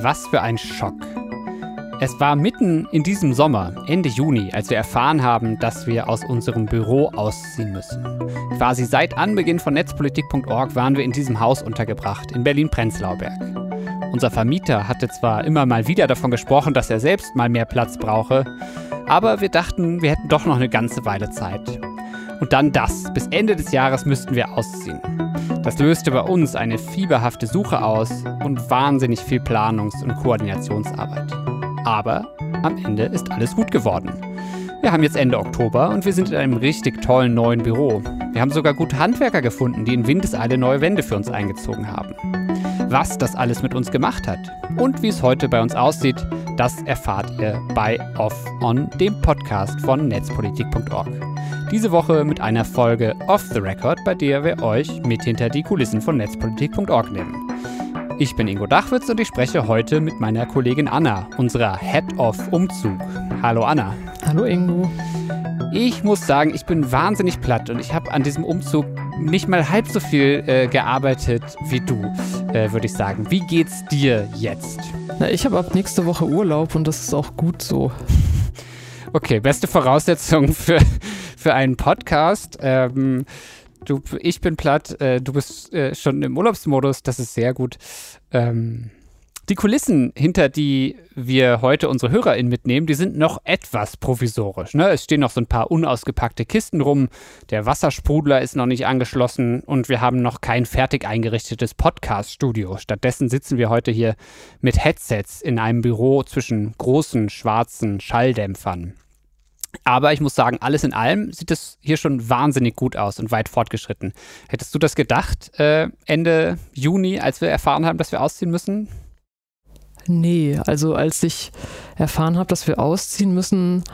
Was für ein Schock. Es war mitten in diesem Sommer, Ende Juni, als wir erfahren haben, dass wir aus unserem Büro ausziehen müssen. Quasi seit Anbeginn von netzpolitik.org waren wir in diesem Haus untergebracht, in Berlin-Prenzlauberg. Unser Vermieter hatte zwar immer mal wieder davon gesprochen, dass er selbst mal mehr Platz brauche, aber wir dachten, wir hätten doch noch eine ganze Weile Zeit. Und dann das. Bis Ende des Jahres müssten wir ausziehen. Das löste bei uns eine fieberhafte Suche aus und wahnsinnig viel Planungs- und Koordinationsarbeit. Aber am Ende ist alles gut geworden. Wir haben jetzt Ende Oktober und wir sind in einem richtig tollen neuen Büro. Wir haben sogar gute Handwerker gefunden, die in Windeseile neue Wände für uns eingezogen haben. Was das alles mit uns gemacht hat und wie es heute bei uns aussieht, das erfahrt ihr bei Off On, dem Podcast von netzpolitik.org. Diese Woche mit einer Folge Off the Record, bei der wir euch mit hinter die Kulissen von netzpolitik.org nehmen. Ich bin Ingo Dachwitz und ich spreche heute mit meiner Kollegin Anna, unserer Head of Umzug. Hallo Anna. Hallo Ingo. Ich muss sagen, ich bin wahnsinnig platt und ich habe an diesem Umzug nicht mal halb so viel äh, gearbeitet wie du, äh, würde ich sagen. Wie geht's dir jetzt? Na, ich habe ab nächste Woche Urlaub und das ist auch gut so. Okay, beste Voraussetzung für, für einen Podcast. Ähm, du, ich bin platt, äh, du bist äh, schon im Urlaubsmodus, das ist sehr gut. Ähm, die Kulissen, hinter die wir heute unsere HörerInnen mitnehmen, die sind noch etwas provisorisch. Ne? Es stehen noch so ein paar unausgepackte Kisten rum, der Wassersprudler ist noch nicht angeschlossen und wir haben noch kein fertig eingerichtetes Podcast-Studio. Stattdessen sitzen wir heute hier mit Headsets in einem Büro zwischen großen schwarzen Schalldämpfern. Aber ich muss sagen, alles in allem sieht es hier schon wahnsinnig gut aus und weit fortgeschritten. Hättest du das gedacht, äh, Ende Juni, als wir erfahren haben, dass wir ausziehen müssen? Nee, also als ich erfahren habe, dass wir ausziehen müssen,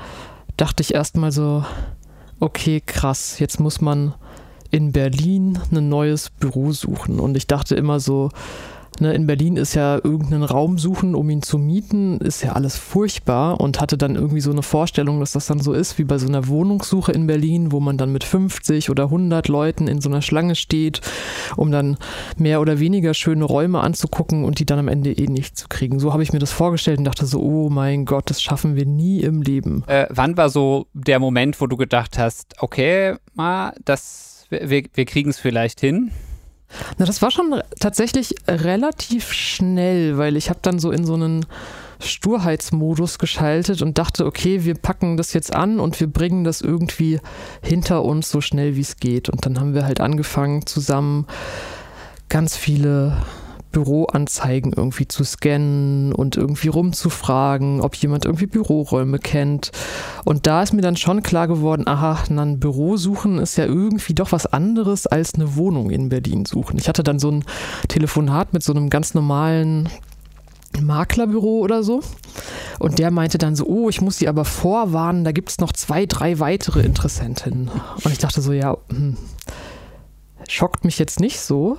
dachte ich erstmal so, okay, krass, jetzt muss man in Berlin ein neues Büro suchen. Und ich dachte immer so, Ne, in Berlin ist ja irgendeinen Raum suchen, um ihn zu mieten, ist ja alles furchtbar und hatte dann irgendwie so eine Vorstellung, dass das dann so ist wie bei so einer Wohnungssuche in Berlin, wo man dann mit 50 oder 100 Leuten in so einer Schlange steht, um dann mehr oder weniger schöne Räume anzugucken und die dann am Ende eh nicht zu kriegen. So habe ich mir das vorgestellt und dachte so, oh mein Gott, das schaffen wir nie im Leben. Äh, wann war so der Moment, wo du gedacht hast, okay, ma, das, wir, wir kriegen es vielleicht hin? Na, das war schon tatsächlich relativ schnell, weil ich habe dann so in so einen Sturheitsmodus geschaltet und dachte, okay, wir packen das jetzt an und wir bringen das irgendwie hinter uns so schnell wie es geht. Und dann haben wir halt angefangen zusammen ganz viele Büroanzeigen irgendwie zu scannen und irgendwie rumzufragen, ob jemand irgendwie Büroräume kennt. Und da ist mir dann schon klar geworden, aha, ein Büro suchen ist ja irgendwie doch was anderes als eine Wohnung in Berlin suchen. Ich hatte dann so ein Telefonat mit so einem ganz normalen Maklerbüro oder so. Und der meinte dann so, oh, ich muss sie aber vorwarnen, da gibt es noch zwei, drei weitere Interessentinnen. Und ich dachte so, ja, hm, schockt mich jetzt nicht so.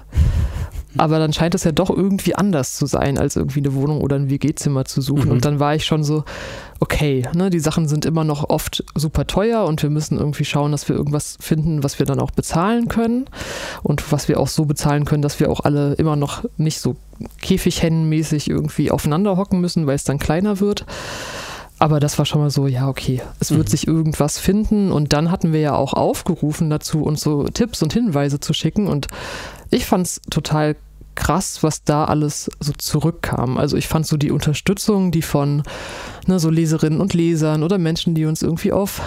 Aber dann scheint es ja doch irgendwie anders zu sein, als irgendwie eine Wohnung oder ein WG-Zimmer zu suchen. Mhm. Und dann war ich schon so, okay, ne, die Sachen sind immer noch oft super teuer und wir müssen irgendwie schauen, dass wir irgendwas finden, was wir dann auch bezahlen können und was wir auch so bezahlen können, dass wir auch alle immer noch nicht so Käfighennenmäßig irgendwie aufeinander hocken müssen, weil es dann kleiner wird. Aber das war schon mal so, ja, okay, es wird mhm. sich irgendwas finden. Und dann hatten wir ja auch aufgerufen dazu, uns so Tipps und Hinweise zu schicken. Und ich fand es total krass, was da alles so zurückkam. Also ich fand so die Unterstützung, die von ne, so Leserinnen und Lesern oder Menschen, die uns irgendwie auf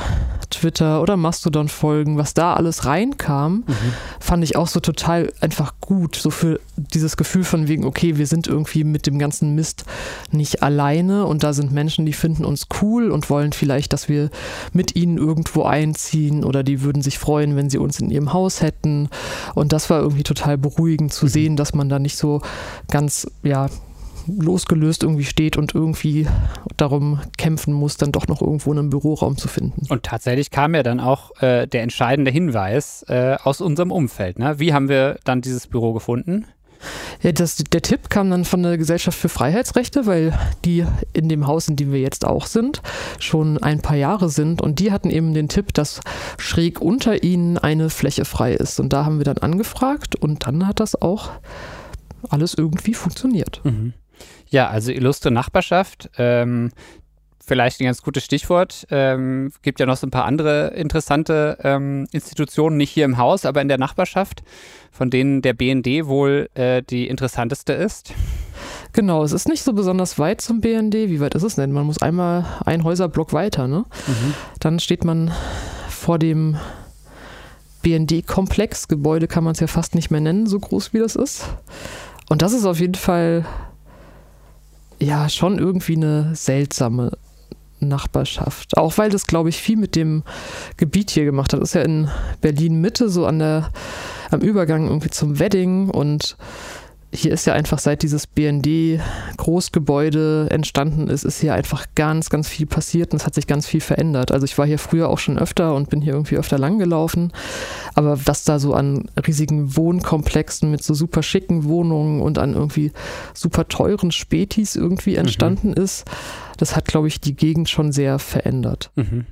Twitter oder Mastodon folgen, was da alles reinkam, mhm. fand ich auch so total einfach gut. So für dieses Gefühl von wegen, okay, wir sind irgendwie mit dem ganzen Mist nicht alleine und da sind Menschen, die finden uns cool und wollen vielleicht, dass wir mit ihnen irgendwo einziehen oder die würden sich freuen, wenn sie uns in ihrem Haus hätten. Und das war irgendwie total beruhigend zu mhm. sehen, dass man da nicht so ganz, ja, losgelöst irgendwie steht und irgendwie darum kämpfen muss, dann doch noch irgendwo einen Büroraum zu finden. Und tatsächlich kam ja dann auch äh, der entscheidende Hinweis äh, aus unserem Umfeld. Ne? Wie haben wir dann dieses Büro gefunden? Ja, das, der Tipp kam dann von der Gesellschaft für Freiheitsrechte, weil die in dem Haus, in dem wir jetzt auch sind, schon ein paar Jahre sind und die hatten eben den Tipp, dass schräg unter ihnen eine Fläche frei ist. Und da haben wir dann angefragt und dann hat das auch alles irgendwie funktioniert. Mhm. Ja, also illustre Nachbarschaft. Ähm, vielleicht ein ganz gutes Stichwort. Ähm, gibt ja noch so ein paar andere interessante ähm, Institutionen, nicht hier im Haus, aber in der Nachbarschaft, von denen der BND wohl äh, die interessanteste ist. Genau, es ist nicht so besonders weit zum BND. Wie weit ist es denn? Man muss einmal einen Häuserblock weiter, ne? Mhm. Dann steht man vor dem BND-Komplex. Gebäude kann man es ja fast nicht mehr nennen, so groß wie das ist. Und das ist auf jeden Fall ja schon irgendwie eine seltsame Nachbarschaft. Auch weil das, glaube ich, viel mit dem Gebiet hier gemacht hat. Das ist ja in Berlin Mitte, so an der, am Übergang irgendwie zum Wedding und hier ist ja einfach seit dieses BND-Großgebäude entstanden ist, ist hier einfach ganz, ganz viel passiert und es hat sich ganz viel verändert. Also ich war hier früher auch schon öfter und bin hier irgendwie öfter lang gelaufen. Aber was da so an riesigen Wohnkomplexen mit so super schicken Wohnungen und an irgendwie super teuren Spätis irgendwie mhm. entstanden mhm. ist, das hat, glaube ich, die Gegend schon sehr verändert. Mhm.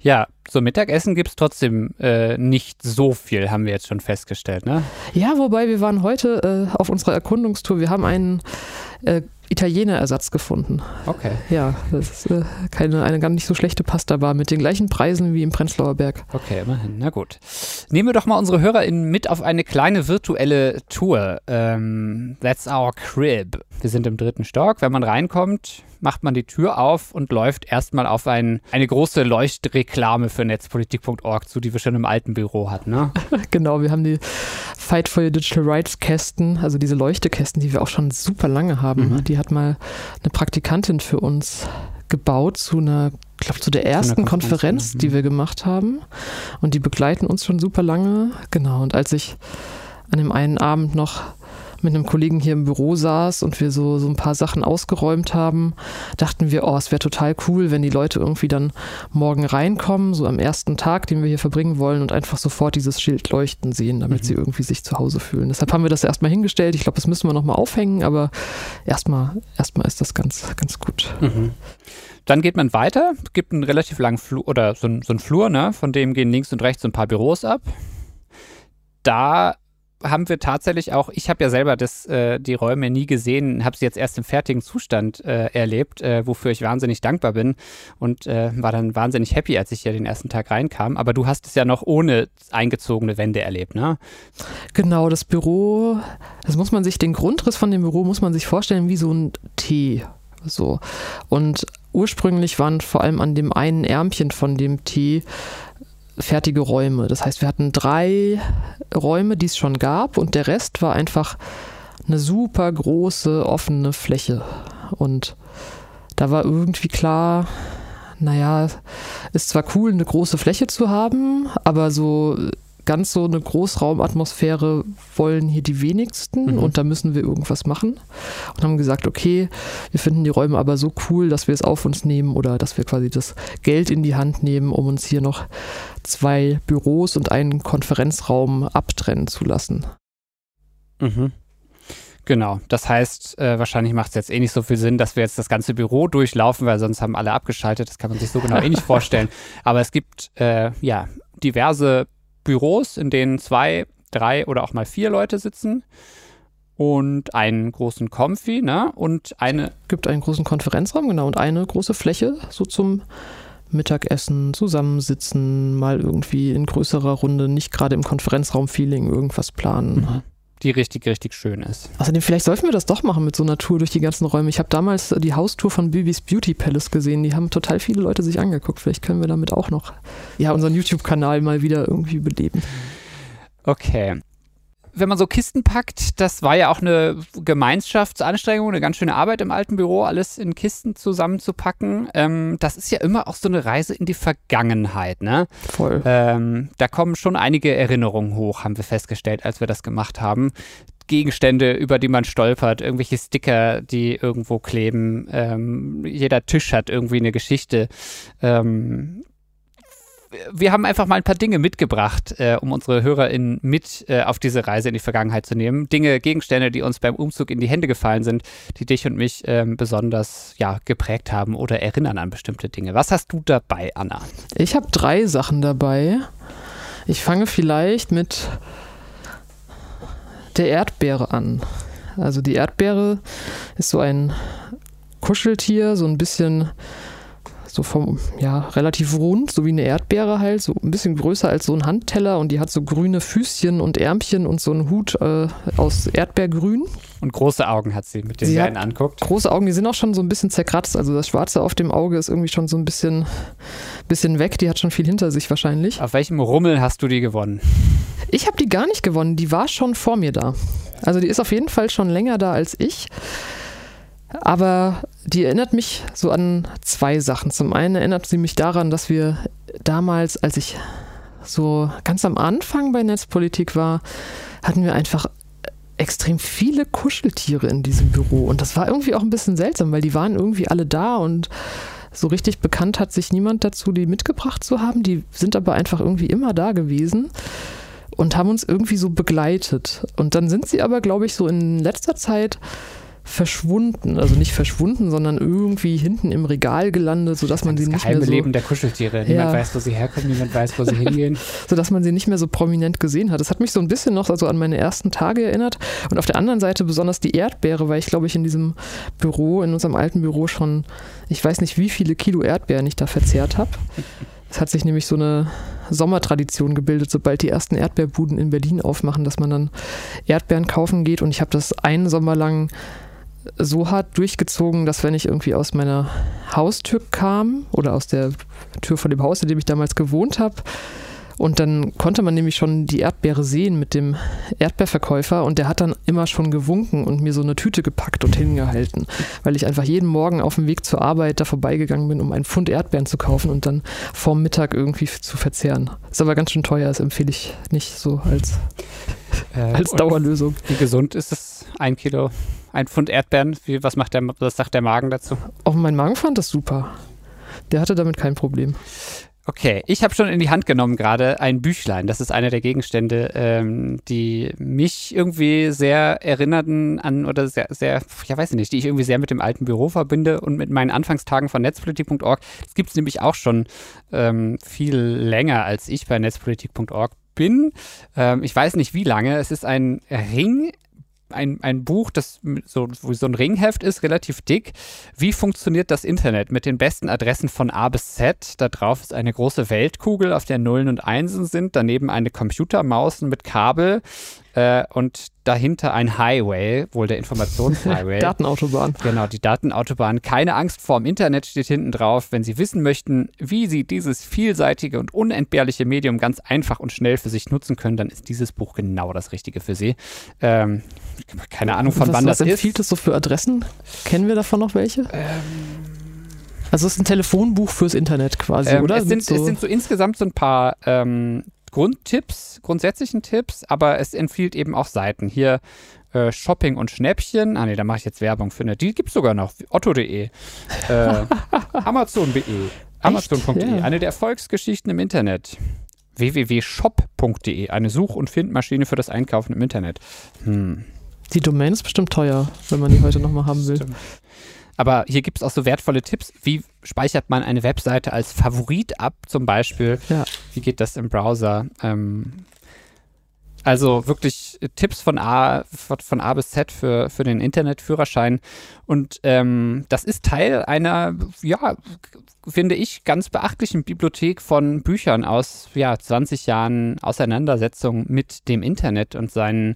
Ja, so Mittagessen gibt es trotzdem äh, nicht so viel, haben wir jetzt schon festgestellt, ne? Ja, wobei wir waren heute äh, auf unserer Erkundungstour. Wir haben einen äh, Italiener-Ersatz gefunden. Okay. Ja, das ist äh, keine, eine gar nicht so schlechte Pasta-Bar mit den gleichen Preisen wie im Prenzlauer Berg. Okay, immerhin. Na gut. Nehmen wir doch mal unsere HörerInnen mit auf eine kleine virtuelle Tour. Ähm, that's our crib. Wir sind im dritten Stock. Wenn man reinkommt, macht man die Tür auf und läuft erstmal auf ein, eine große Leuchtreklame für netzpolitik.org zu, die wir schon im alten Büro hatten. Ne? genau, wir haben die Fight for Your Digital Rights Kästen, also diese Leuchtekästen, die wir auch schon super lange haben. Mhm. Die hat mal eine Praktikantin für uns gebaut zu einer, ich glaube, zu der ersten zu Konferenz, Konferenz die mhm. wir gemacht haben. Und die begleiten uns schon super lange. Genau. Und als ich an dem einen Abend noch mit einem Kollegen hier im Büro saß und wir so, so ein paar Sachen ausgeräumt haben, dachten wir, oh, es wäre total cool, wenn die Leute irgendwie dann morgen reinkommen, so am ersten Tag, den wir hier verbringen wollen und einfach sofort dieses Schild leuchten sehen, damit mhm. sie irgendwie sich zu Hause fühlen. Deshalb haben wir das erstmal hingestellt. Ich glaube, das müssen wir nochmal aufhängen, aber erstmal, erstmal ist das ganz, ganz gut. Mhm. Dann geht man weiter, gibt einen relativ langen Flur oder so, so einen Flur, ne? von dem gehen links und rechts so ein paar Büros ab. Da haben wir tatsächlich auch, ich habe ja selber das, äh, die Räume nie gesehen, habe sie jetzt erst im fertigen Zustand äh, erlebt, äh, wofür ich wahnsinnig dankbar bin und äh, war dann wahnsinnig happy, als ich ja den ersten Tag reinkam. Aber du hast es ja noch ohne eingezogene Wände erlebt, ne? Genau, das Büro, das muss man sich, den Grundriss von dem Büro muss man sich vorstellen wie so ein T. So. Und ursprünglich waren vor allem an dem einen Ärmchen von dem T fertige Räume. Das heißt, wir hatten drei Räume, die es schon gab und der Rest war einfach eine super große offene Fläche. Und da war irgendwie klar, naja, ist zwar cool, eine große Fläche zu haben, aber so ganz so eine Großraumatmosphäre wollen hier die wenigsten mhm. und da müssen wir irgendwas machen. Und haben gesagt, okay, wir finden die Räume aber so cool, dass wir es auf uns nehmen oder dass wir quasi das Geld in die Hand nehmen, um uns hier noch zwei Büros und einen Konferenzraum abtrennen zu lassen. Mhm. Genau, das heißt, äh, wahrscheinlich macht es jetzt eh nicht so viel Sinn, dass wir jetzt das ganze Büro durchlaufen, weil sonst haben alle abgeschaltet. Das kann man sich so genau eh nicht vorstellen. Aber es gibt äh, ja diverse Büros, in denen zwei, drei oder auch mal vier Leute sitzen und einen großen Comfy, ne? Und eine. Gibt einen großen Konferenzraum, genau, und eine große Fläche, so zum Mittagessen, zusammensitzen, mal irgendwie in größerer Runde, nicht gerade im Konferenzraum-Feeling irgendwas planen. Mhm die richtig, richtig schön ist. Außerdem, vielleicht sollten wir das doch machen mit so einer Tour durch die ganzen Räume. Ich habe damals die Haustour von Bibis Beauty Palace gesehen. Die haben total viele Leute sich angeguckt. Vielleicht können wir damit auch noch ja, unseren YouTube-Kanal mal wieder irgendwie beleben. Okay wenn man so Kisten packt, das war ja auch eine Gemeinschaftsanstrengung, eine ganz schöne Arbeit im alten Büro, alles in Kisten zusammenzupacken. Ähm, das ist ja immer auch so eine Reise in die Vergangenheit, ne? Voll. Ähm, da kommen schon einige Erinnerungen hoch, haben wir festgestellt, als wir das gemacht haben. Gegenstände, über die man stolpert, irgendwelche Sticker, die irgendwo kleben. Ähm, jeder Tisch hat irgendwie eine Geschichte. Ähm, wir haben einfach mal ein paar Dinge mitgebracht, äh, um unsere HörerInnen mit äh, auf diese Reise in die Vergangenheit zu nehmen. Dinge, Gegenstände, die uns beim Umzug in die Hände gefallen sind, die dich und mich ähm, besonders ja, geprägt haben oder erinnern an bestimmte Dinge. Was hast du dabei, Anna? Ich habe drei Sachen dabei. Ich fange vielleicht mit der Erdbeere an. Also die Erdbeere ist so ein Kuscheltier, so ein bisschen so vom, ja, relativ rund, so wie eine Erdbeere halt, so ein bisschen größer als so ein Handteller und die hat so grüne Füßchen und Ärmchen und so einen Hut äh, aus Erdbeergrün. Und große Augen hat sie, mit denen sie, einen anguckt. Große Augen, die sind auch schon so ein bisschen zerkratzt. Also das Schwarze auf dem Auge ist irgendwie schon so ein bisschen, bisschen weg. Die hat schon viel hinter sich wahrscheinlich. Auf welchem Rummel hast du die gewonnen? Ich habe die gar nicht gewonnen. Die war schon vor mir da. Also die ist auf jeden Fall schon länger da als ich. Aber die erinnert mich so an zwei Sachen. Zum einen erinnert sie mich daran, dass wir damals, als ich so ganz am Anfang bei Netzpolitik war, hatten wir einfach extrem viele Kuscheltiere in diesem Büro. Und das war irgendwie auch ein bisschen seltsam, weil die waren irgendwie alle da und so richtig bekannt hat sich niemand dazu, die mitgebracht zu haben. Die sind aber einfach irgendwie immer da gewesen und haben uns irgendwie so begleitet. Und dann sind sie aber, glaube ich, so in letzter Zeit verschwunden. Also nicht verschwunden, sondern irgendwie hinten im Regal gelandet, sodass man sie nicht mehr so... Das Leben der Kuscheltiere. Niemand ja. weiß, wo sie herkommen, niemand weiß, wo sie hingehen. sodass man sie nicht mehr so prominent gesehen hat. Das hat mich so ein bisschen noch also an meine ersten Tage erinnert. Und auf der anderen Seite besonders die Erdbeere, weil ich glaube ich in diesem Büro, in unserem alten Büro schon, ich weiß nicht wie viele Kilo Erdbeeren ich da verzehrt habe. Es hat sich nämlich so eine Sommertradition gebildet, sobald die ersten Erdbeerbuden in Berlin aufmachen, dass man dann Erdbeeren kaufen geht. Und ich habe das einen Sommer lang so hart durchgezogen, dass wenn ich irgendwie aus meiner Haustür kam oder aus der Tür von dem Haus, in dem ich damals gewohnt habe, und dann konnte man nämlich schon die Erdbeere sehen mit dem Erdbeerverkäufer und der hat dann immer schon gewunken und mir so eine Tüte gepackt und hingehalten, weil ich einfach jeden Morgen auf dem Weg zur Arbeit da vorbeigegangen bin, um einen Pfund Erdbeeren zu kaufen und dann vorm Mittag irgendwie zu verzehren. Ist aber ganz schön teuer, das empfehle ich nicht so als, äh, als Dauerlösung. Wie gesund ist es? Ein Kilo ein Pfund Erdbeeren. Wie, was, macht der, was sagt der Magen dazu? Auch mein Magen fand das super. Der hatte damit kein Problem. Okay, ich habe schon in die Hand genommen gerade ein Büchlein. Das ist einer der Gegenstände, ähm, die mich irgendwie sehr erinnerten an oder sehr, sehr, ja weiß ich nicht, die ich irgendwie sehr mit dem alten Büro verbinde und mit meinen Anfangstagen von netzpolitik.org. Das gibt es nämlich auch schon ähm, viel länger, als ich bei netzpolitik.org bin. Ähm, ich weiß nicht wie lange. Es ist ein Ring ein, ein Buch, das so, so ein Ringheft ist, relativ dick. Wie funktioniert das Internet mit den besten Adressen von A bis Z? Da drauf ist eine große Weltkugel, auf der Nullen und Einsen sind, daneben eine Computermaus mit Kabel äh, und dahinter ein Highway, wohl der Informationshighway. Datenautobahn. Genau, die Datenautobahn. Keine Angst vorm Internet steht hinten drauf. Wenn Sie wissen möchten, wie Sie dieses vielseitige und unentbehrliche Medium ganz einfach und schnell für sich nutzen können, dann ist dieses Buch genau das Richtige für Sie. Ähm, keine Ahnung, von was, wann was das ist. Was empfiehlt es so für Adressen? Kennen wir davon noch welche? Ähm, also es ist ein Telefonbuch fürs Internet quasi, ähm, oder? Es sind, so es sind so insgesamt so ein paar ähm, Grundtipps, grundsätzlichen Tipps, aber es empfiehlt eben auch Seiten. Hier äh, Shopping und Schnäppchen. Ah nee, da mache ich jetzt Werbung für eine. Die gibt es sogar noch. Otto.de. Äh, Amazon.de. Amazon.de. Ja. Eine der Erfolgsgeschichten im Internet. www.shop.de. Eine Such- und Findmaschine für das Einkaufen im Internet. Hm. Die Domain ist bestimmt teuer, wenn man die heute nochmal haben will. Stimmt. Aber hier gibt es auch so wertvolle Tipps. Wie speichert man eine Webseite als Favorit ab, zum Beispiel? Ja. Wie geht das im Browser? Ähm, also wirklich Tipps von A, von A bis Z für, für den Internetführerschein. Und ähm, das ist Teil einer, ja, finde ich, ganz beachtlichen Bibliothek von Büchern aus ja, 20 Jahren Auseinandersetzung mit dem Internet und seinen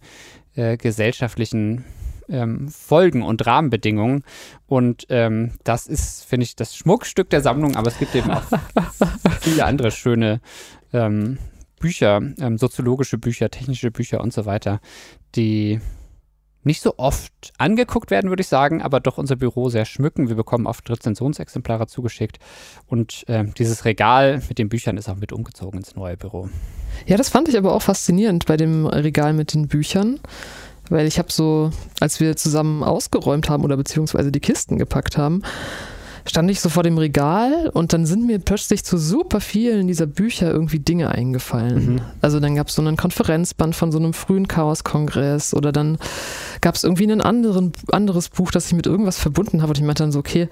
äh, gesellschaftlichen ähm, Folgen und Rahmenbedingungen. Und ähm, das ist, finde ich, das Schmuckstück der Sammlung, aber es gibt eben auch viele andere schöne ähm, Bücher, ähm, soziologische Bücher, technische Bücher und so weiter, die nicht so oft angeguckt werden, würde ich sagen, aber doch unser Büro sehr schmücken. Wir bekommen oft Rezensionsexemplare zugeschickt und äh, dieses Regal mit den Büchern ist auch mit umgezogen ins neue Büro. Ja, das fand ich aber auch faszinierend bei dem Regal mit den Büchern. Weil ich habe so, als wir zusammen ausgeräumt haben oder beziehungsweise die Kisten gepackt haben, stand ich so vor dem Regal und dann sind mir plötzlich zu super vielen dieser Bücher irgendwie Dinge eingefallen. Mhm. Also dann gab es so einen Konferenzband von so einem frühen Chaos-Kongress oder dann gab es irgendwie ein anderen, anderes Buch, das ich mit irgendwas verbunden habe und ich meinte dann so, okay,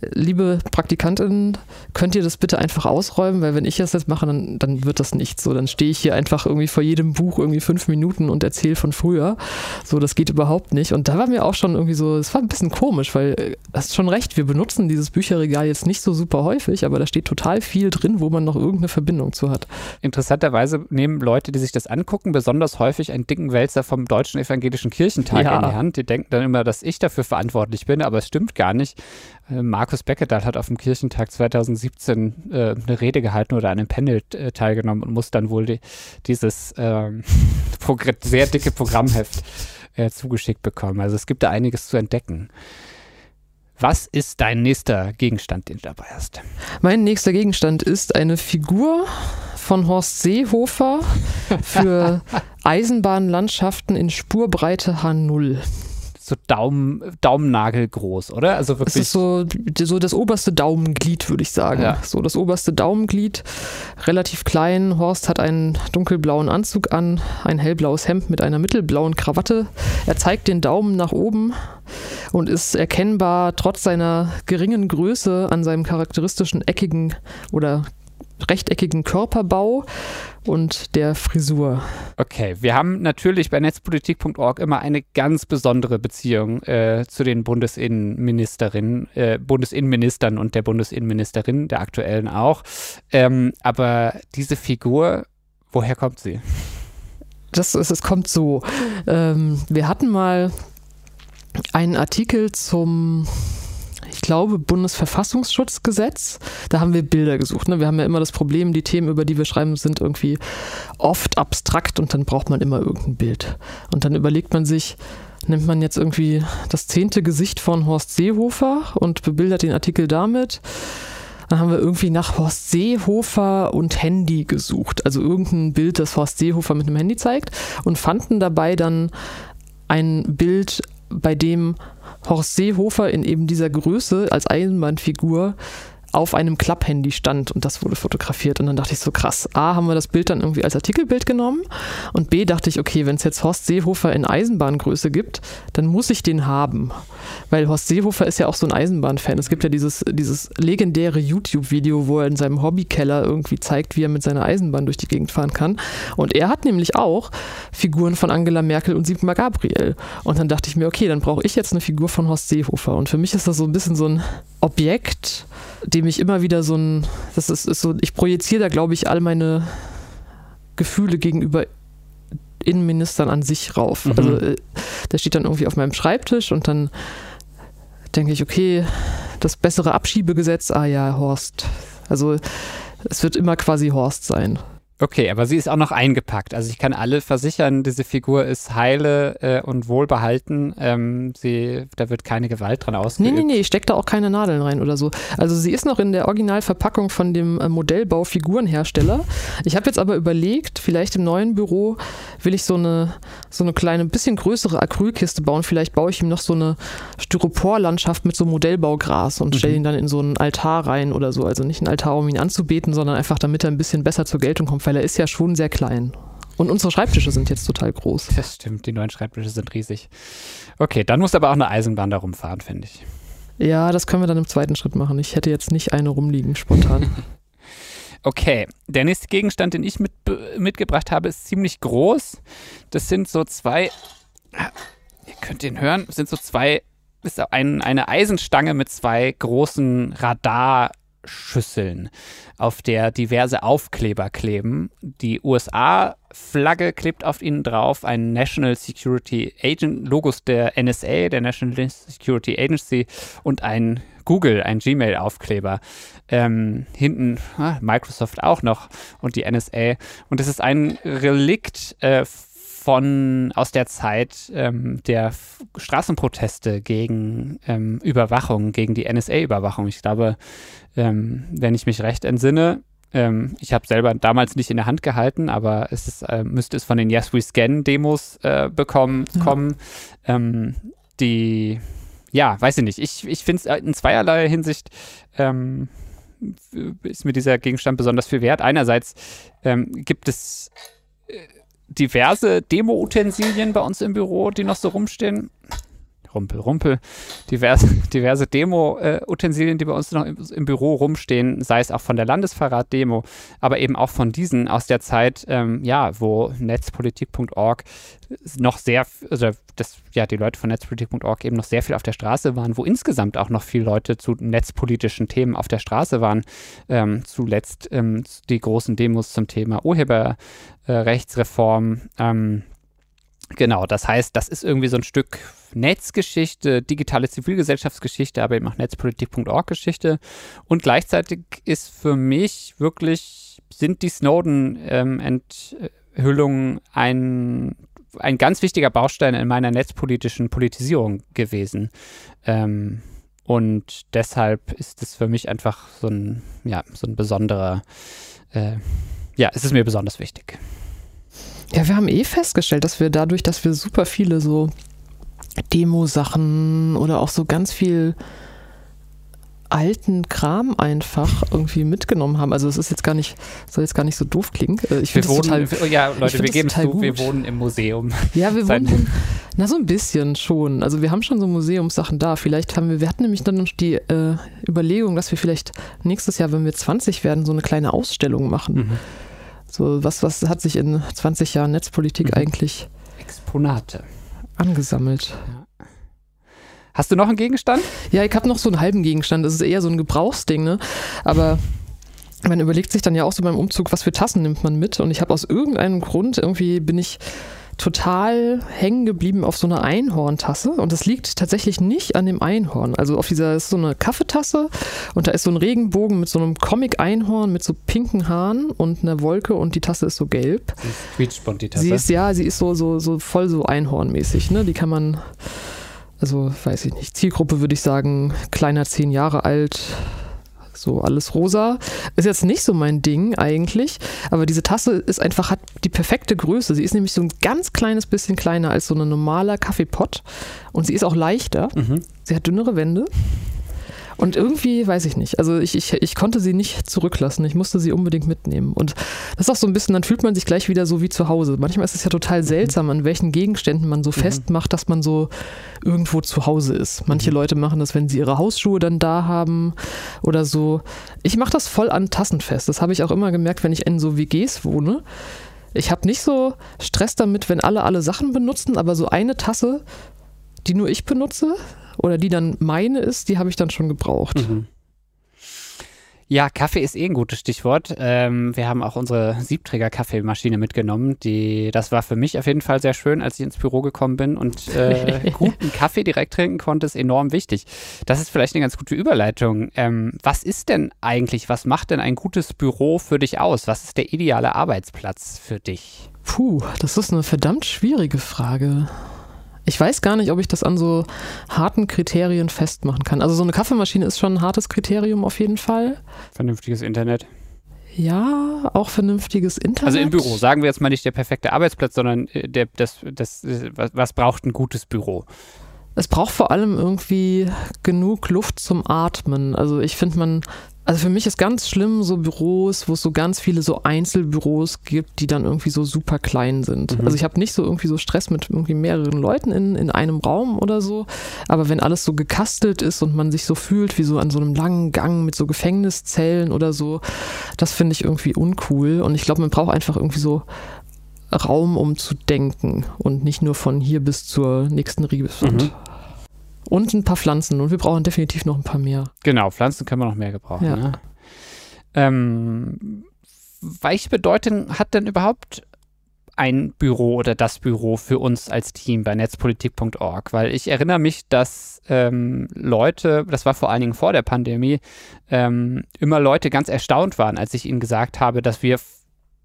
liebe Praktikantin, könnt ihr das bitte einfach ausräumen, weil wenn ich das jetzt mache, dann, dann wird das nicht so. Dann stehe ich hier einfach irgendwie vor jedem Buch irgendwie fünf Minuten und erzähle von früher. So, das geht überhaupt nicht. Und da war mir auch schon irgendwie so, es war ein bisschen komisch, weil du äh, hast schon recht, wir benutzen dieses Bücherregal jetzt nicht so super häufig, aber da steht total viel drin, wo man noch irgendeine Verbindung zu hat. Interessanterweise nehmen Leute, die sich das angucken, besonders häufig einen dicken Wälzer vom Deutschen Evangelischen Kirchentag ja. in die Hand. Die denken dann immer, dass ich dafür verantwortlich bin, aber es stimmt gar nicht. Äh, Markus Beckedahl hat auf dem Kirchentag 2017 äh, eine Rede gehalten oder an einem Panel äh, teilgenommen und muss dann wohl die, dieses ähm, sehr dicke Programmheft äh, zugeschickt bekommen. Also es gibt da einiges zu entdecken. Was ist dein nächster Gegenstand, den du dabei hast? Mein nächster Gegenstand ist eine Figur von Horst Seehofer für Eisenbahnlandschaften in Spurbreite H0 so Daumen, Daumennagel groß, oder? Also wirklich. Es ist so, so das oberste Daumenglied, würde ich sagen. Ja. So das oberste Daumenglied, relativ klein. Horst hat einen dunkelblauen Anzug an, ein hellblaues Hemd mit einer mittelblauen Krawatte. Er zeigt den Daumen nach oben und ist erkennbar trotz seiner geringen Größe an seinem charakteristischen eckigen oder rechteckigen Körperbau und der Frisur. Okay, wir haben natürlich bei netzpolitik.org immer eine ganz besondere Beziehung äh, zu den Bundesinnenministerinnen, äh, Bundesinnenministern und der Bundesinnenministerin, der aktuellen auch. Ähm, aber diese Figur, woher kommt sie? Das ist, es kommt so. Ähm, wir hatten mal einen Artikel zum ich glaube, Bundesverfassungsschutzgesetz. Da haben wir Bilder gesucht. Ne? Wir haben ja immer das Problem, die Themen, über die wir schreiben, sind irgendwie oft abstrakt und dann braucht man immer irgendein Bild. Und dann überlegt man sich, nimmt man jetzt irgendwie das zehnte Gesicht von Horst Seehofer und bebildert den Artikel damit. Dann haben wir irgendwie nach Horst Seehofer und Handy gesucht. Also irgendein Bild, das Horst Seehofer mit einem Handy zeigt und fanden dabei dann ein Bild, bei dem Horst Seehofer in eben dieser Größe als Eisenbahnfigur auf einem Klapphandy stand und das wurde fotografiert. Und dann dachte ich so, krass, A, haben wir das Bild dann irgendwie als Artikelbild genommen und B, dachte ich, okay, wenn es jetzt Horst Seehofer in Eisenbahngröße gibt, dann muss ich den haben. Weil Horst Seehofer ist ja auch so ein Eisenbahnfan. Es gibt ja dieses, dieses legendäre YouTube-Video, wo er in seinem Hobbykeller irgendwie zeigt, wie er mit seiner Eisenbahn durch die Gegend fahren kann. Und er hat nämlich auch Figuren von Angela Merkel und Sigmar Gabriel. Und dann dachte ich mir, okay, dann brauche ich jetzt eine Figur von Horst Seehofer. Und für mich ist das so ein bisschen so ein Objekt, dem ich immer wieder so ein, das ist, ist so, ich projiziere da, glaube ich, all meine Gefühle gegenüber Innenministern an sich rauf. Mhm. Also äh, der steht dann irgendwie auf meinem Schreibtisch und dann denke ich, okay, das bessere Abschiebegesetz, ah ja, Horst. Also es wird immer quasi Horst sein. Okay, aber sie ist auch noch eingepackt. Also ich kann alle versichern, diese Figur ist heile äh, und wohlbehalten. Ähm, sie, da wird keine Gewalt dran ausgeübt. Nee, nee, nee, ich stecke da auch keine Nadeln rein oder so. Also sie ist noch in der Originalverpackung von dem äh, Modellbau Figurenhersteller. Ich habe jetzt aber überlegt, vielleicht im neuen Büro will ich so eine, so eine kleine, bisschen größere Acrylkiste bauen. Vielleicht baue ich ihm noch so eine Styroporlandschaft mit so Modellbaugras und mhm. stelle ihn dann in so einen Altar rein oder so. Also nicht einen Altar, um ihn anzubeten, sondern einfach, damit er ein bisschen besser zur Geltung kommt weil er ist ja schon sehr klein. Und unsere Schreibtische sind jetzt total groß. Das stimmt, die neuen Schreibtische sind riesig. Okay, dann muss aber auch eine Eisenbahn da rumfahren, finde ich. Ja, das können wir dann im zweiten Schritt machen. Ich hätte jetzt nicht eine rumliegen, spontan. okay, der nächste Gegenstand, den ich mit, mitgebracht habe, ist ziemlich groß. Das sind so zwei, ihr könnt den hören, das sind so zwei, ist ein, eine Eisenstange mit zwei großen Radar- Schüsseln, auf der diverse Aufkleber kleben. Die USA-Flagge klebt auf ihnen drauf, ein National Security Agent, Logos der NSA, der National Security Agency und ein Google, ein Gmail-Aufkleber. Ähm, hinten ah, Microsoft auch noch und die NSA. Und es ist ein Relikt äh, von aus der Zeit ähm, der Straßenproteste gegen ähm, Überwachung, gegen die NSA-Überwachung. Ich glaube, ähm, wenn ich mich recht entsinne, ähm, ich habe selber damals nicht in der Hand gehalten, aber es ist, äh, müsste es von den Yes We Scan Demos äh, bekommen ja. kommen. Ähm, die, ja, weiß ich nicht. Ich, ich finde es in zweierlei Hinsicht ähm, ist mir dieser Gegenstand besonders viel wert. Einerseits gibt es äh, diverse Demo-Utensilien bei uns im Büro, die noch so rumstehen. Rumpel, Rumpel, diverse, diverse Demo-Utensilien, die bei uns noch im, im, Büro rumstehen, sei es auch von der Landesverrat-Demo, aber eben auch von diesen aus der Zeit, ähm, ja, wo netzpolitik.org noch sehr, also das, ja, die Leute von netzpolitik.org eben noch sehr viel auf der Straße waren, wo insgesamt auch noch viele Leute zu netzpolitischen Themen auf der Straße waren. Ähm, zuletzt ähm, die großen Demos zum Thema Urheberrechtsreform. Ähm, Genau, das heißt, das ist irgendwie so ein Stück Netzgeschichte, digitale Zivilgesellschaftsgeschichte, aber eben auch Netzpolitik.org-Geschichte. Und gleichzeitig ist für mich wirklich, sind die Snowden-Enthüllungen ähm, ein, ein ganz wichtiger Baustein in meiner netzpolitischen Politisierung gewesen. Ähm, und deshalb ist es für mich einfach so ein, ja, so ein besonderer, äh, ja, es ist mir besonders wichtig. Ja, wir haben eh festgestellt, dass wir dadurch, dass wir super viele so Demo-Sachen oder auch so ganz viel alten Kram einfach irgendwie mitgenommen haben. Also es ist jetzt gar nicht, soll jetzt gar nicht so doof klingen. Äh, ich finde total, ja Leute, wir geben zu, gut. wir wohnen im Museum. Ja, wir wohnen, na so ein bisschen schon. Also wir haben schon so Museumssachen da. Vielleicht haben wir, wir hatten nämlich dann die äh, Überlegung, dass wir vielleicht nächstes Jahr, wenn wir 20 werden, so eine kleine Ausstellung machen. Mhm so, was, was hat sich in 20 Jahren Netzpolitik mhm. eigentlich Exponate angesammelt? Ja. Hast du noch einen Gegenstand? Ja, ich habe noch so einen halben Gegenstand. Das ist eher so ein Gebrauchsding, ne? Aber man überlegt sich dann ja auch so beim Umzug, was für Tassen nimmt man mit. Und ich habe aus irgendeinem Grund irgendwie bin ich total hängen geblieben auf so einer Einhorntasse und das liegt tatsächlich nicht an dem Einhorn. Also auf dieser ist so eine Kaffeetasse und da ist so ein Regenbogen mit so einem Comic-Einhorn mit so pinken Haaren und einer Wolke und die Tasse ist so gelb. Sie ist die Tasse. Sie ist, ja, sie ist so, so, so voll so Einhornmäßig, ne? Die kann man, also weiß ich nicht, Zielgruppe würde ich sagen, kleiner zehn Jahre alt, so alles rosa. Ist jetzt nicht so mein Ding eigentlich, aber diese Tasse ist einfach, hat die perfekte Größe. Sie ist nämlich so ein ganz kleines bisschen kleiner als so ein normaler Kaffeepott und sie ist auch leichter. Mhm. Sie hat dünnere Wände und irgendwie, weiß ich nicht, also ich, ich, ich konnte sie nicht zurücklassen. Ich musste sie unbedingt mitnehmen. Und das ist auch so ein bisschen, dann fühlt man sich gleich wieder so wie zu Hause. Manchmal ist es ja total mhm. seltsam, an welchen Gegenständen man so mhm. festmacht, dass man so irgendwo zu Hause ist. Manche mhm. Leute machen das, wenn sie ihre Hausschuhe dann da haben oder so. Ich mache das voll an Tassen fest. Das habe ich auch immer gemerkt, wenn ich in so WGs wohne. Ich habe nicht so Stress damit, wenn alle alle Sachen benutzen, aber so eine Tasse, die nur ich benutze, oder die dann meine ist, die habe ich dann schon gebraucht. Mhm. Ja, Kaffee ist eh ein gutes Stichwort. Ähm, wir haben auch unsere Siebträger-Kaffeemaschine mitgenommen. Die, das war für mich auf jeden Fall sehr schön, als ich ins Büro gekommen bin und äh, guten Kaffee direkt trinken konnte, ist enorm wichtig. Das ist vielleicht eine ganz gute Überleitung. Ähm, was ist denn eigentlich, was macht denn ein gutes Büro für dich aus? Was ist der ideale Arbeitsplatz für dich? Puh, das ist eine verdammt schwierige Frage. Ich weiß gar nicht, ob ich das an so harten Kriterien festmachen kann. Also so eine Kaffeemaschine ist schon ein hartes Kriterium auf jeden Fall. Vernünftiges Internet. Ja, auch vernünftiges Internet. Also im Büro, sagen wir jetzt mal nicht der perfekte Arbeitsplatz, sondern äh, der, das, das, was, was braucht ein gutes Büro? Es braucht vor allem irgendwie genug Luft zum Atmen. Also ich finde, man also für mich ist ganz schlimm so Büros, wo es so ganz viele so Einzelbüros gibt, die dann irgendwie so super klein sind. Mhm. Also ich habe nicht so irgendwie so Stress mit irgendwie mehreren Leuten in, in einem Raum oder so, aber wenn alles so gekastelt ist und man sich so fühlt wie so an so einem langen Gang mit so Gefängniszellen oder so, das finde ich irgendwie uncool und ich glaube, man braucht einfach irgendwie so Raum, um zu denken und nicht nur von hier bis zur nächsten Riebeswand. Mhm. Und ein paar Pflanzen. Und wir brauchen definitiv noch ein paar mehr. Genau, Pflanzen können wir noch mehr gebrauchen. Ja. Ne? Ähm, welche Bedeutung hat denn überhaupt ein Büro oder das Büro für uns als Team bei netzpolitik.org? Weil ich erinnere mich, dass ähm, Leute, das war vor allen Dingen vor der Pandemie, ähm, immer Leute ganz erstaunt waren, als ich ihnen gesagt habe, dass wir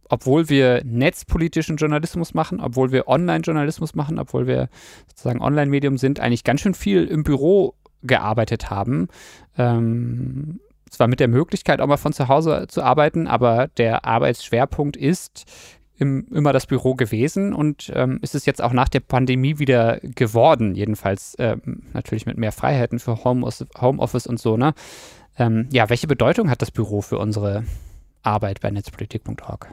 obwohl wir netzpolitischen Journalismus machen, obwohl wir Online-Journalismus machen, obwohl wir sozusagen Online-Medium sind, eigentlich ganz schön viel im Büro gearbeitet haben. Ähm, zwar mit der Möglichkeit, auch mal von zu Hause zu arbeiten, aber der Arbeitsschwerpunkt ist im, immer das Büro gewesen und ähm, ist es jetzt auch nach der Pandemie wieder geworden, jedenfalls ähm, natürlich mit mehr Freiheiten für Homeoffice und so. Ne? Ähm, ja, welche Bedeutung hat das Büro für unsere Arbeit bei netzpolitik.org?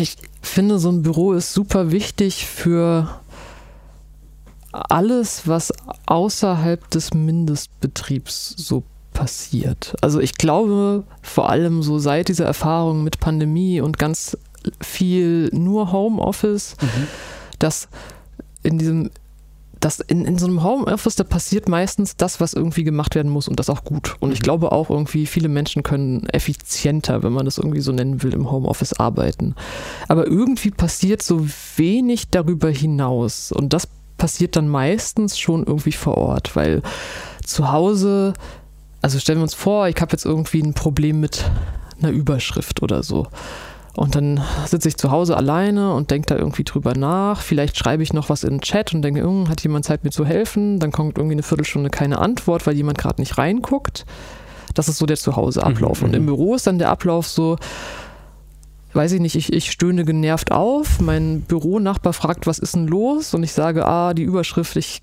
Ich finde, so ein Büro ist super wichtig für alles, was außerhalb des Mindestbetriebs so passiert. Also ich glaube vor allem so seit dieser Erfahrung mit Pandemie und ganz viel nur Homeoffice, mhm. dass in diesem das in, in so einem Homeoffice, da passiert meistens das, was irgendwie gemacht werden muss und das auch gut. Und ich mhm. glaube auch irgendwie, viele Menschen können effizienter, wenn man das irgendwie so nennen will, im Homeoffice arbeiten. Aber irgendwie passiert so wenig darüber hinaus. Und das passiert dann meistens schon irgendwie vor Ort, weil zu Hause, also stellen wir uns vor, ich habe jetzt irgendwie ein Problem mit einer Überschrift oder so. Und dann sitze ich zu Hause alleine und denke da irgendwie drüber nach. Vielleicht schreibe ich noch was in den Chat und denke, hm, hat jemand Zeit mir zu helfen? Dann kommt irgendwie eine Viertelstunde keine Antwort, weil jemand gerade nicht reinguckt. Das ist so der Zuhauseablauf. Mhm. Und im mhm. Büro ist dann der Ablauf so, weiß ich nicht, ich, ich stöhne genervt auf. Mein Büronachbar fragt, was ist denn los? Und ich sage, ah, die Überschrift, ich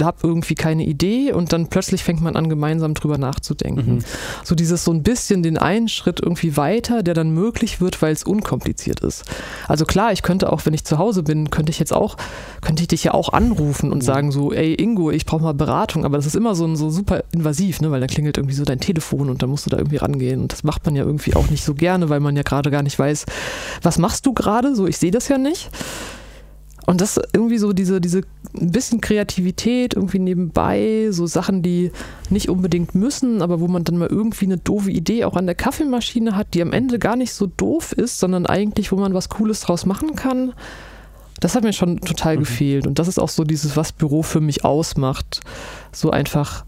habe irgendwie keine Idee und dann plötzlich fängt man an, gemeinsam drüber nachzudenken. Mhm. So dieses so ein bisschen den einen Schritt irgendwie weiter, der dann möglich wird, weil es unkompliziert ist. Also klar, ich könnte auch, wenn ich zu Hause bin, könnte ich jetzt auch, könnte ich dich ja auch anrufen und mhm. sagen so, ey Ingo, ich brauche mal Beratung, aber das ist immer so, so super invasiv, ne? weil dann klingelt irgendwie so dein Telefon und dann musst du da irgendwie rangehen und das macht man ja irgendwie auch nicht so gerne, weil man ja gerade gar nicht weiß, was machst du gerade? So, ich sehe das ja nicht. Und das irgendwie so diese, diese ein bisschen Kreativität irgendwie nebenbei, so Sachen, die nicht unbedingt müssen, aber wo man dann mal irgendwie eine doofe Idee auch an der Kaffeemaschine hat, die am Ende gar nicht so doof ist, sondern eigentlich, wo man was Cooles draus machen kann. Das hat mir schon total mhm. gefehlt. Und das ist auch so dieses, was Büro für mich ausmacht. So einfach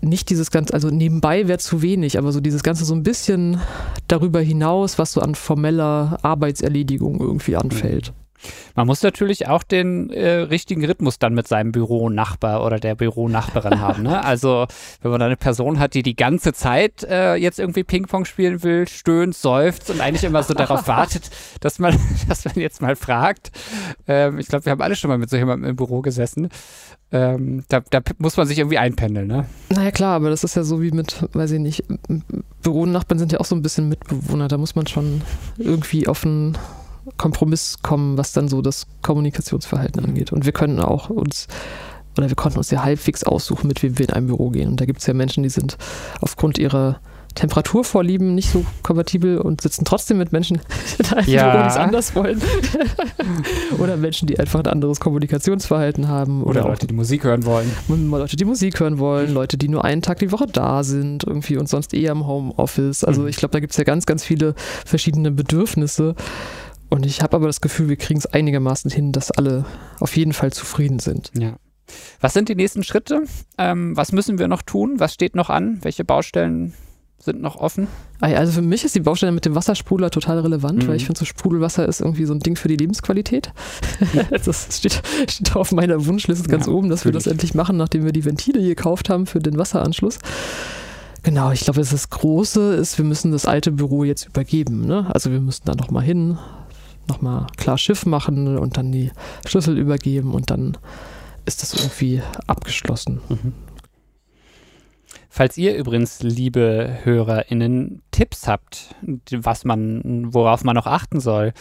nicht dieses ganze, also nebenbei wäre zu wenig, aber so dieses Ganze so ein bisschen darüber hinaus, was so an formeller Arbeitserledigung irgendwie anfällt. Mhm. Man muss natürlich auch den äh, richtigen Rhythmus dann mit seinem Büronachbar oder der Büronachbarin haben. Ne? Also wenn man da eine Person hat, die die ganze Zeit äh, jetzt irgendwie Ping-Pong spielen will, stöhnt, seufzt und eigentlich immer so darauf wartet, dass man, dass man jetzt mal fragt. Ähm, ich glaube, wir haben alle schon mal mit so jemandem im Büro gesessen. Ähm, da, da, muss man sich irgendwie einpendeln, ne? Naja, klar, aber das ist ja so wie mit, weiß ich nicht, Büronachbarn sind ja auch so ein bisschen Mitbewohner. Da muss man schon irgendwie offen Kompromiss kommen, was dann so das Kommunikationsverhalten angeht. Und wir können auch uns oder wir konnten uns ja halbwegs aussuchen, mit wem wir in ein Büro gehen. Und da gibt es ja Menschen, die sind aufgrund ihrer Temperaturvorlieben nicht so kompatibel und sitzen trotzdem mit Menschen in einem ja. Büro, die es anders wollen. oder Menschen, die einfach ein anderes Kommunikationsverhalten haben. Oder, oder Leute, die Musik hören wollen. Leute, die Musik hören wollen, Leute, die nur einen Tag die Woche da sind irgendwie und sonst eher im Homeoffice. Also mhm. ich glaube, da gibt es ja ganz, ganz viele verschiedene Bedürfnisse. Und ich habe aber das Gefühl, wir kriegen es einigermaßen hin, dass alle auf jeden Fall zufrieden sind. Ja. Was sind die nächsten Schritte? Ähm, was müssen wir noch tun? Was steht noch an? Welche Baustellen sind noch offen? Also für mich ist die Baustelle mit dem Wassersprudler total relevant, mhm. weil ich finde, so Sprudelwasser ist irgendwie so ein Ding für die Lebensqualität. das steht, steht auf meiner Wunschliste ganz ja, oben, dass wir das endlich machen, nachdem wir die Ventile gekauft haben für den Wasseranschluss. Genau, ich glaube, das Große ist, wir müssen das alte Büro jetzt übergeben. Ne? Also wir müssen da nochmal hin, nochmal klar Schiff machen und dann die Schlüssel übergeben und dann ist das irgendwie abgeschlossen. Mhm. Falls ihr übrigens, liebe HörerInnen, Tipps habt, was man, worauf man noch achten soll,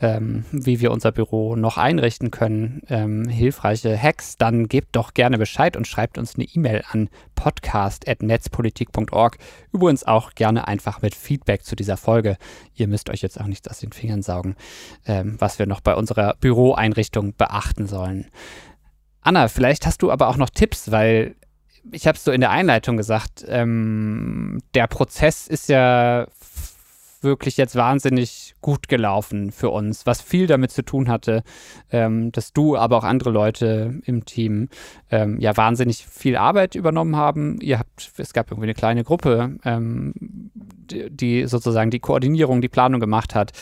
ähm, wie wir unser Büro noch einrichten können, ähm, hilfreiche Hacks, dann gebt doch gerne Bescheid und schreibt uns eine E-Mail an podcast.netzpolitik.org. Übrigens auch gerne einfach mit Feedback zu dieser Folge. Ihr müsst euch jetzt auch nichts aus den Fingern saugen, ähm, was wir noch bei unserer Büroeinrichtung beachten sollen. Anna, vielleicht hast du aber auch noch Tipps, weil ich habe es so in der Einleitung gesagt, ähm, der Prozess ist ja wirklich jetzt wahnsinnig gut gelaufen für uns, was viel damit zu tun hatte, ähm, dass du, aber auch andere Leute im Team ähm, ja wahnsinnig viel Arbeit übernommen haben. Ihr habt, es gab irgendwie eine kleine Gruppe, ähm, die, die, sozusagen die Koordinierung, die Planung gemacht hat.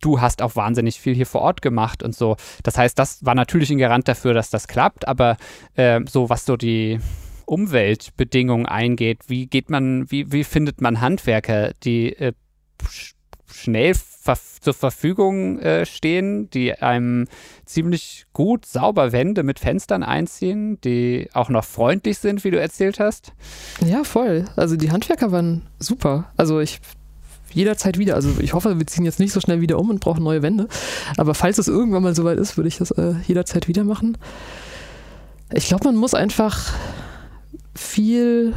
Du hast auch wahnsinnig viel hier vor Ort gemacht und so. Das heißt, das war natürlich ein Garant dafür, dass das klappt, aber äh, so was so die Umweltbedingungen eingeht, wie geht man, wie, wie findet man Handwerker, die äh, schnell ver zur Verfügung äh, stehen, die einem ziemlich gut sauber Wände mit Fenstern einziehen, die auch noch freundlich sind, wie du erzählt hast? Ja, voll. Also die Handwerker waren super. Also ich jederzeit wieder. Also ich hoffe, wir ziehen jetzt nicht so schnell wieder um und brauchen neue Wände. Aber falls es irgendwann mal soweit ist, würde ich das äh, jederzeit wieder machen. Ich glaube, man muss einfach viel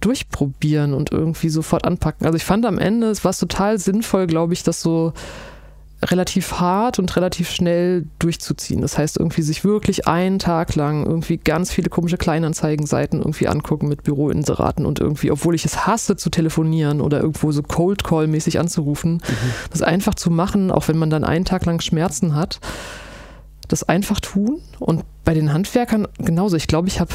durchprobieren und irgendwie sofort anpacken. Also ich fand am Ende, es war total sinnvoll, glaube ich, das so relativ hart und relativ schnell durchzuziehen. Das heißt, irgendwie sich wirklich einen Tag lang irgendwie ganz viele komische Kleinanzeigenseiten irgendwie angucken mit Büroinseraten und irgendwie, obwohl ich es hasse zu telefonieren oder irgendwo so Cold Call mäßig anzurufen, mhm. das einfach zu machen, auch wenn man dann einen Tag lang Schmerzen hat, das einfach tun. Und bei den Handwerkern genauso. Ich glaube, ich habe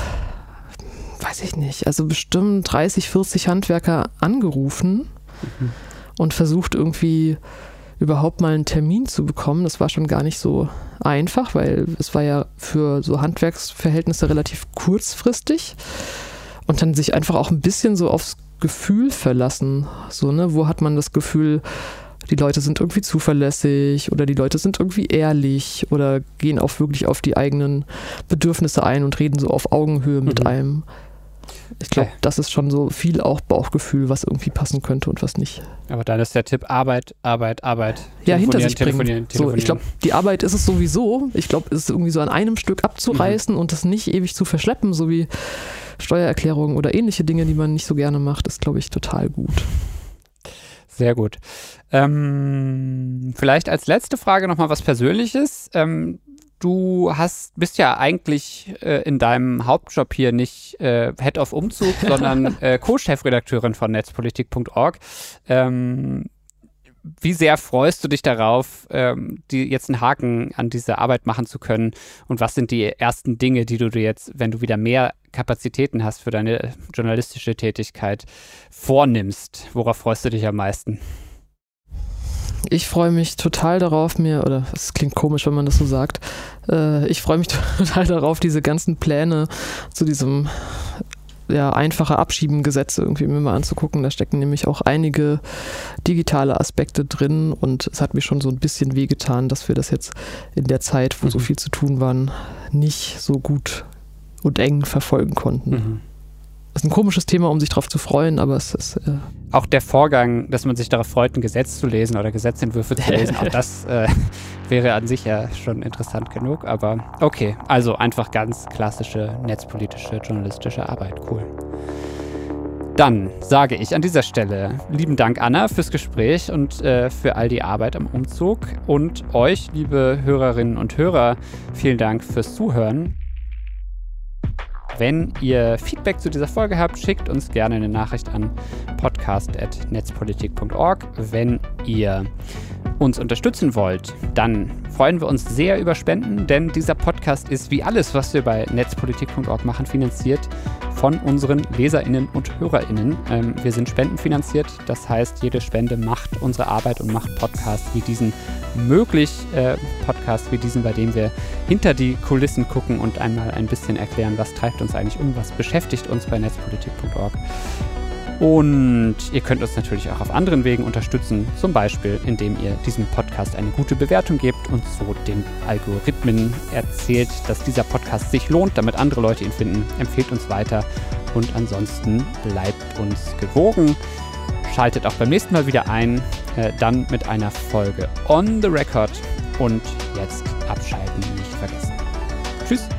weiß ich nicht, also bestimmt 30, 40 Handwerker angerufen mhm. und versucht irgendwie überhaupt mal einen Termin zu bekommen. Das war schon gar nicht so einfach, weil es war ja für so Handwerksverhältnisse relativ kurzfristig und dann sich einfach auch ein bisschen so aufs Gefühl verlassen. So, ne, wo hat man das Gefühl, die Leute sind irgendwie zuverlässig oder die Leute sind irgendwie ehrlich oder gehen auch wirklich auf die eigenen Bedürfnisse ein und reden so auf Augenhöhe mit mhm. einem. Ich glaube, okay. das ist schon so viel auch Bauchgefühl, was irgendwie passen könnte und was nicht. Aber dann ist der Tipp Arbeit, Arbeit, Arbeit. Ja, hinter sich telefonieren. telefonieren. So, ich glaube, die Arbeit ist es sowieso. Ich glaube, es ist irgendwie so an einem Stück abzureißen mhm. und das nicht ewig zu verschleppen, so wie Steuererklärungen oder ähnliche Dinge, die man nicht so gerne macht, ist, glaube ich, total gut. Sehr gut. Ähm, vielleicht als letzte Frage nochmal was Persönliches. Ähm, du hast, bist ja eigentlich äh, in deinem Hauptjob hier nicht äh, Head of Umzug, sondern äh, Co-Chefredakteurin von netzpolitik.org. Ähm, wie sehr freust du dich darauf, ähm, die jetzt einen Haken an diese Arbeit machen zu können? Und was sind die ersten Dinge, die du dir jetzt, wenn du wieder mehr Kapazitäten hast für deine journalistische Tätigkeit, vornimmst? Worauf freust du dich am meisten? Ich freue mich total darauf, mir, oder es klingt komisch, wenn man das so sagt, äh, ich freue mich total darauf, diese ganzen Pläne zu diesem ja, einfache Abschiebengesetze irgendwie mir mal anzugucken. Da stecken nämlich auch einige digitale Aspekte drin und es hat mir schon so ein bisschen wehgetan, dass wir das jetzt in der Zeit, wo mhm. so viel zu tun war, nicht so gut und eng verfolgen konnten. Mhm. Das ist ein komisches Thema, um sich darauf zu freuen, aber es ist. Äh auch der Vorgang, dass man sich darauf freut, ein Gesetz zu lesen oder Gesetzentwürfe zu lesen, auch das äh, wäre an sich ja schon interessant genug. Aber okay, also einfach ganz klassische netzpolitische, journalistische Arbeit. Cool. Dann sage ich an dieser Stelle lieben Dank, Anna, fürs Gespräch und äh, für all die Arbeit am Umzug. Und euch, liebe Hörerinnen und Hörer, vielen Dank fürs Zuhören. Wenn ihr Feedback zu dieser Folge habt, schickt uns gerne eine Nachricht an podcast.netzpolitik.org. Wenn ihr uns unterstützen wollt, dann freuen wir uns sehr über Spenden, denn dieser Podcast ist wie alles, was wir bei netzpolitik.org machen, finanziert von unseren LeserInnen und HörerInnen. Ähm, wir sind spendenfinanziert, das heißt, jede Spende macht unsere Arbeit und macht Podcasts wie diesen möglich. Äh, Podcasts wie diesen, bei dem wir hinter die Kulissen gucken und einmal ein bisschen erklären, was treibt uns eigentlich um, was beschäftigt uns bei netzpolitik.org. Und ihr könnt uns natürlich auch auf anderen Wegen unterstützen, zum Beispiel indem ihr diesem Podcast eine gute Bewertung gebt und so den Algorithmen erzählt, dass dieser Podcast sich lohnt, damit andere Leute ihn finden. Empfehlt uns weiter und ansonsten bleibt uns gewogen. Schaltet auch beim nächsten Mal wieder ein, äh, dann mit einer Folge On the Record und jetzt abschalten nicht vergessen. Tschüss.